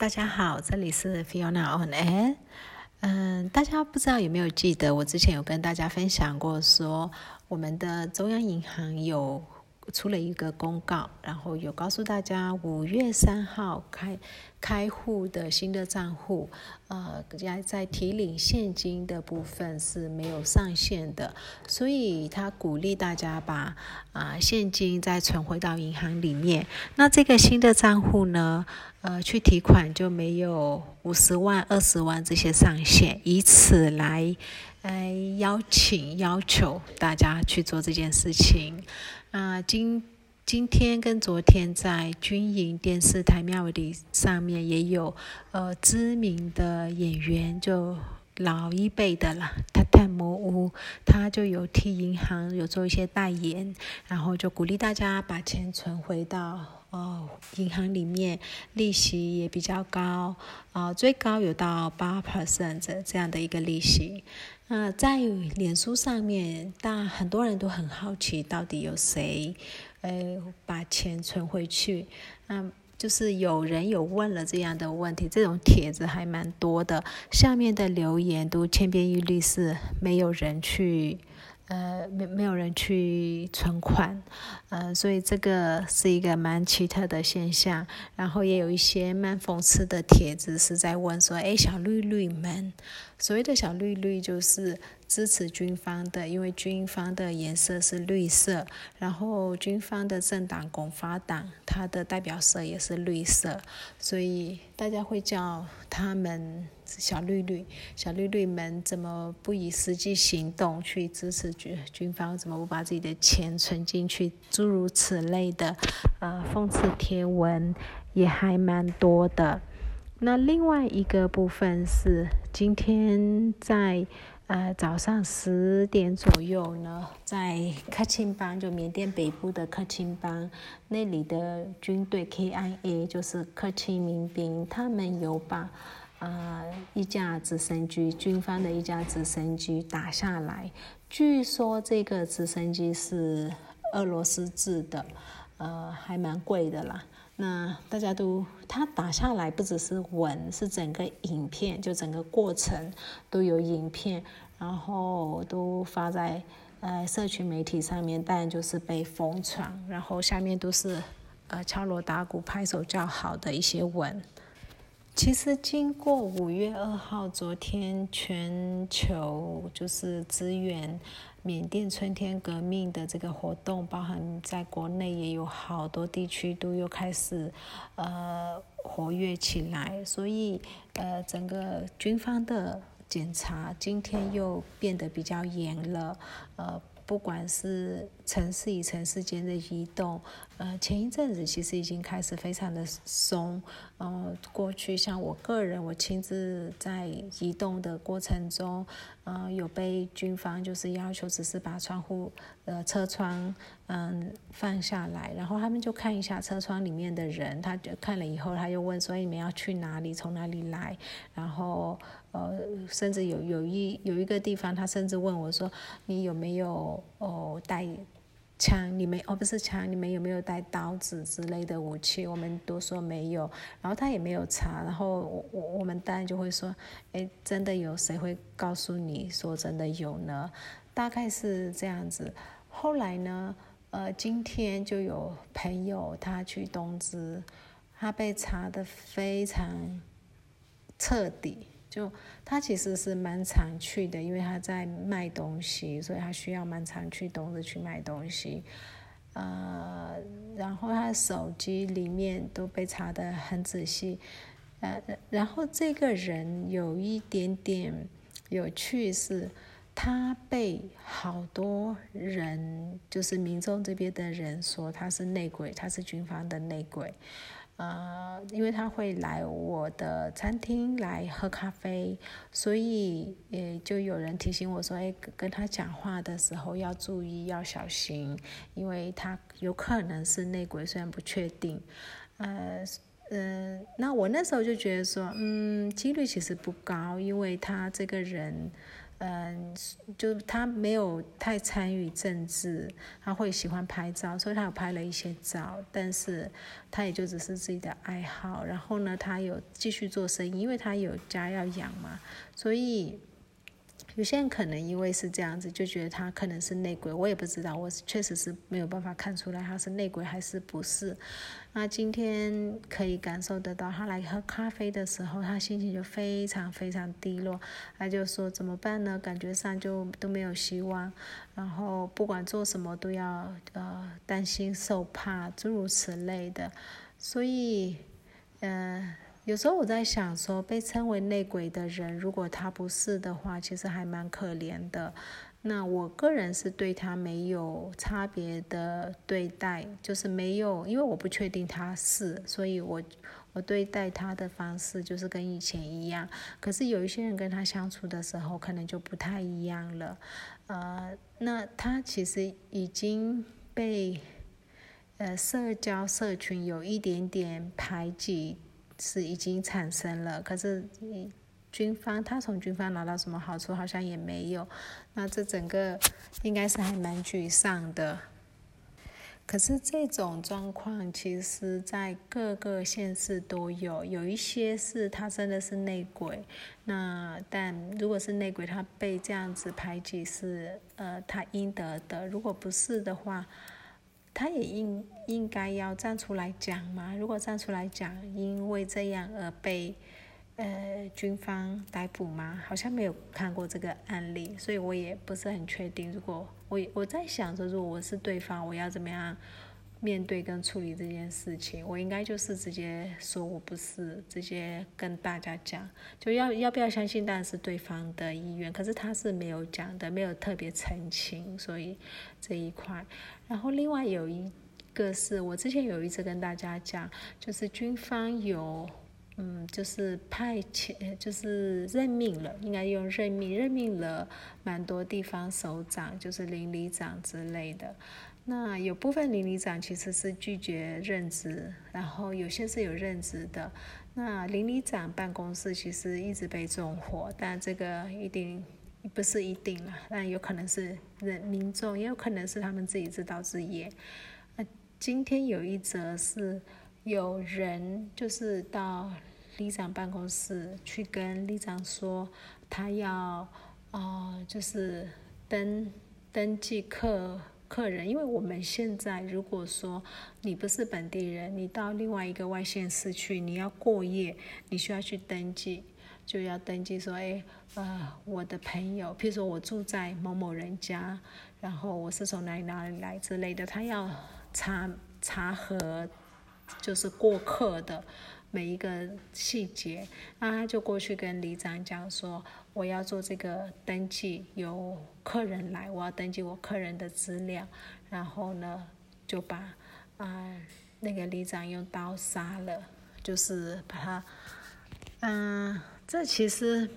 大家好，这里是 Fiona on air。嗯，大家不知道有没有记得，我之前有跟大家分享过，说我们的中央银行有。出了一个公告，然后有告诉大家，五月三号开开户的新的账户，呃，在在提领现金的部分是没有上限的，所以他鼓励大家把啊现金再存回到银行里面。那这个新的账户呢，呃，去提款就没有五十万、二十万这些上限，以此来来邀请要求大家去做这件事情。啊，今今天跟昨天在军营电视台庙里上面也有呃知名的演员，就老一辈的了，他太模糊，他就有替银行有做一些代言，然后就鼓励大家把钱存回到哦银行里面，利息也比较高，啊最高有到八 percent 这样的一个利息。那在脸书上面，大很多人都很好奇，到底有谁，呃，把钱存回去？那就是有人有问了这样的问题，这种帖子还蛮多的，下面的留言都千篇一律，是没有人去。呃，没没有人去存款，呃，所以这个是一个蛮奇特的现象。然后也有一些蛮讽刺的帖子是在问说：“哎，小绿绿们，所谓的小绿绿就是支持军方的，因为军方的颜色是绿色，然后军方的政党共发党，它的代表色也是绿色，所以大家会叫他们。”小绿绿，小绿绿们怎么不以实际行动去支持军军方？怎么不把自己的钱存进去？诸如此类的，呃，讽刺贴文也还蛮多的。那另外一个部分是，今天在呃早上十点左右呢，在克钦邦，就缅甸北部的克钦邦那里的军队 KIA，就是克钦民兵，他们有把。啊，一架直升机，军方的一架直升机打下来。据说这个直升机是俄罗斯制的，呃，还蛮贵的啦。那大家都，他打下来不只是稳，是整个影片，就整个过程都有影片，然后都发在呃社群媒体上面，但就是被疯传，然后下面都是呃敲锣打鼓、拍手叫好的一些文。其实经过五月二号，昨天全球就是支援缅甸春天革命的这个活动，包含在国内也有好多地区都又开始呃活跃起来，所以呃整个军方的检查今天又变得比较严了，呃。不管是城市与城市间的移动，呃，前一阵子其实已经开始非常的松，呃，过去像我个人，我亲自在移动的过程中，呃，有被军方就是要求只是把窗户，呃，车窗，嗯，放下来，然后他们就看一下车窗里面的人，他就看了以后，他又问说你们要去哪里，从哪里来，然后。呃，甚至有有一有一个地方，他甚至问我说：“你有没有哦带枪？你没哦不是枪，你们有没有带刀子之类的武器？”我们都说没有，然后他也没有查，然后我我我们当然就会说：“哎，真的有？谁会告诉你说真的有呢？”大概是这样子。后来呢，呃，今天就有朋友他去东芝，他被查的非常彻底。就他其实是蛮常去的，因为他在卖东西，所以他需要蛮常去东子去卖东西。呃，然后他手机里面都被查得很仔细。呃，然后这个人有一点点有趣是，他被好多人，就是民众这边的人说他是内鬼，他是军方的内鬼。呃，因为他会来我的餐厅来喝咖啡，所以也就有人提醒我说：“哎，跟他讲话的时候要注意，要小心，因为他有可能是内鬼，虽然不确定。”呃，嗯，那我那时候就觉得说，嗯，几率其实不高，因为他这个人，嗯，就他没有太参与政治，他会喜欢拍照，所以他有拍了一些照，但是他也就只是自己的爱好。然后呢，他有继续做生意，因为他有家要养嘛，所以。有些人可能因为是这样子，就觉得他可能是内鬼，我也不知道，我确实是没有办法看出来他是内鬼还是不是。那今天可以感受得到，他来喝咖啡的时候，他心情就非常非常低落，他就说怎么办呢？感觉上就都没有希望，然后不管做什么都要呃担心受怕，诸如此类的，所以嗯。有时候我在想，说被称为内鬼的人，如果他不是的话，其实还蛮可怜的。那我个人是对他没有差别的对待，就是没有，因为我不确定他是，所以我我对待他的方式就是跟以前一样。可是有一些人跟他相处的时候，可能就不太一样了。呃，那他其实已经被呃社交社群有一点点排挤。是已经产生了，可是军方他从军方拿到什么好处好像也没有，那这整个应该是还蛮沮丧的。可是这种状况其实在各个县市都有，有一些是他真的是内鬼，那但如果是内鬼，他被这样子排挤是呃他应得的，如果不是的话。他也应应该要站出来讲嘛？如果站出来讲，因为这样而被呃军方逮捕吗？好像没有看过这个案例，所以我也不是很确定。如果我我在想着，如果我是对方，我要怎么样？面对跟处理这件事情，我应该就是直接说我不是，直接跟大家讲，就要要不要相信，当然是对方的意愿。可是他是没有讲的，没有特别澄清，所以这一块。然后另外有一个是我之前有一次跟大家讲，就是军方有，嗯，就是派遣，就是任命了，应该用任命，任命了蛮多地方首长，就是邻里长之类的。那有部分邻里长其实是拒绝任职，然后有些是有任职的。那邻里长办公室其实一直被纵火，但这个一定不是一定了，但有可能是人民众，也有可能是他们自己自导自演。那今天有一则是有人就是到里长办公室去跟里长说，他要啊就是登登记客。客人，因为我们现在如果说你不是本地人，你到另外一个外县市去，你要过夜，你需要去登记，就要登记说，哎，呃，我的朋友，譬如说我住在某某人家，然后我是从哪里哪里来之类的，他要查查核，就是过客的。每一个细节，那他就过去跟里长讲说，我要做这个登记，有客人来，我要登记我客人的资料，然后呢，就把啊那个里长用刀杀了，就是把他，嗯，这其实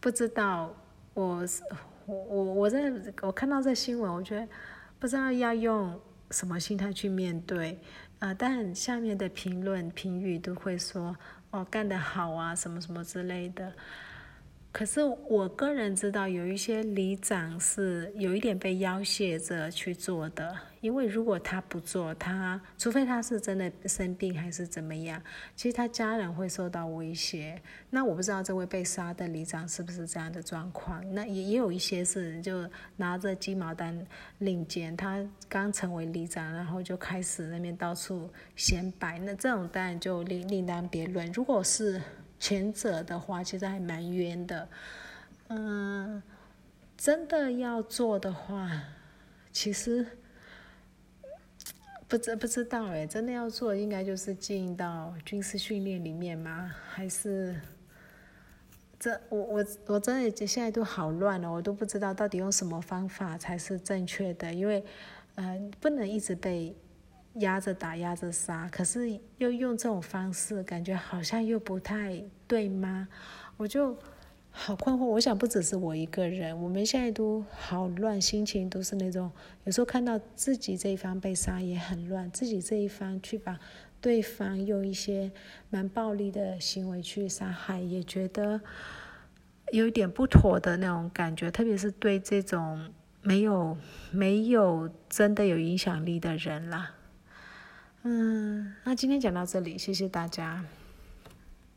不知道，我我我我在我看到这新闻，我觉得不知道要用什么心态去面对。啊，但下面的评论评语都会说，哦，干得好啊，什么什么之类的。可是我个人知道，有一些里长是有一点被要挟着去做的，因为如果他不做，他除非他是真的生病还是怎么样，其实他家人会受到威胁。那我不知道这位被杀的里长是不是这样的状况。那也也有一些是就拿着鸡毛掸领件，他刚成为里长，然后就开始那边到处显摆。那这种当然就另另当别论。如果是前者的话，其实还蛮冤的。嗯，真的要做的话，其实不知不知道哎，真的要做，应该就是进到军事训练里面吗？还是这我我我真的现在都好乱了，我都不知道到底用什么方法才是正确的，因为嗯，不能一直被。压着打压着杀可是又用这种方式感觉好像又不太对吗？我就好困惑我想不只是我一个人我们现在都好乱心情都是那种有时候看到自己这一方被杀也很乱自己这一方去把对方用一些蛮暴力的行为去杀害也觉得有一点不妥的那种感觉特别是对这种没有没有真的有影响力的人啦。嗯那今天讲到这里谢谢大家。